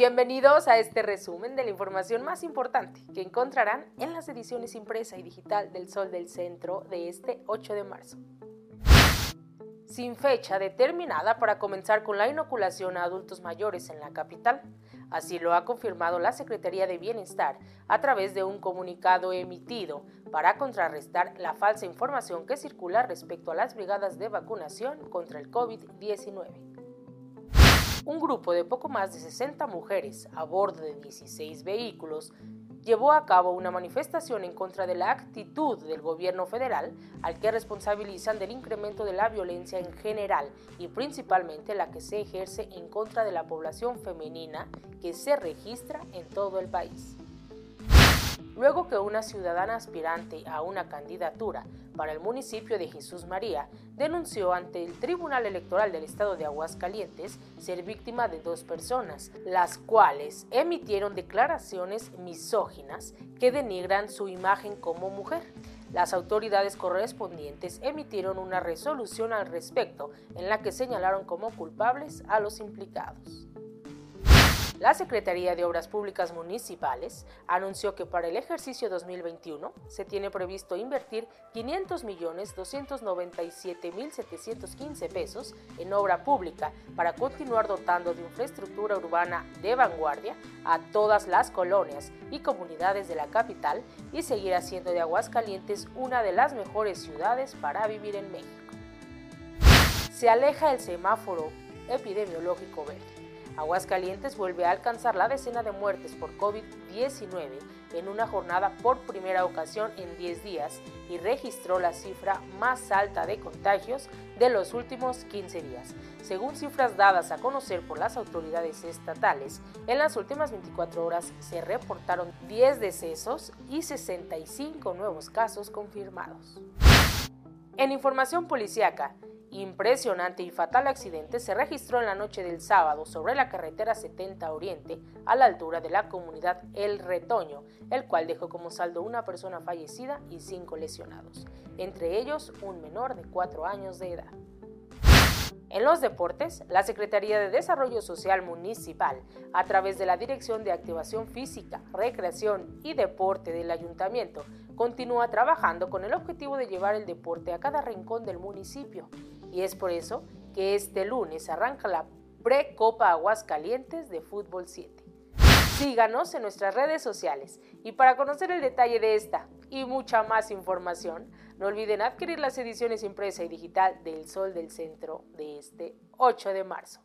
Bienvenidos a este resumen de la información más importante que encontrarán en las ediciones impresa y digital del Sol del Centro de este 8 de marzo. Sin fecha determinada para comenzar con la inoculación a adultos mayores en la capital. Así lo ha confirmado la Secretaría de Bienestar a través de un comunicado emitido para contrarrestar la falsa información que circula respecto a las brigadas de vacunación contra el COVID-19 un grupo de poco más de 60 mujeres a bordo de 16 vehículos llevó a cabo una manifestación en contra de la actitud del gobierno federal al que responsabilizan del incremento de la violencia en general y principalmente la que se ejerce en contra de la población femenina que se registra en todo el país luego que una ciudadana aspirante a una candidatura para el municipio de Jesús María denunció ante el Tribunal Electoral del Estado de Aguascalientes ser víctima de dos personas, las cuales emitieron declaraciones misóginas que denigran su imagen como mujer. Las autoridades correspondientes emitieron una resolución al respecto en la que señalaron como culpables a los implicados. La Secretaría de Obras Públicas Municipales anunció que para el ejercicio 2021 se tiene previsto invertir 500 millones 297 mil 715 pesos en obra pública para continuar dotando de infraestructura urbana de vanguardia a todas las colonias y comunidades de la capital y seguir haciendo de Aguascalientes una de las mejores ciudades para vivir en México. Se aleja el semáforo epidemiológico verde. Aguascalientes vuelve a alcanzar la decena de muertes por COVID-19 en una jornada por primera ocasión en 10 días y registró la cifra más alta de contagios de los últimos 15 días. Según cifras dadas a conocer por las autoridades estatales, en las últimas 24 horas se reportaron 10 decesos y 65 nuevos casos confirmados. En información policiaca, Impresionante y fatal accidente se registró en la noche del sábado sobre la carretera 70 Oriente a la altura de la comunidad El Retoño, el cual dejó como saldo una persona fallecida y cinco lesionados, entre ellos un menor de cuatro años de edad. En los deportes, la Secretaría de Desarrollo Social Municipal, a través de la Dirección de Activación Física, Recreación y Deporte del Ayuntamiento, continúa trabajando con el objetivo de llevar el deporte a cada rincón del municipio. Y es por eso que este lunes arranca la Pre-Copa Aguascalientes de Fútbol 7. Síganos en nuestras redes sociales y para conocer el detalle de esta y mucha más información, no olviden adquirir las ediciones impresa y digital del Sol del Centro de este 8 de marzo.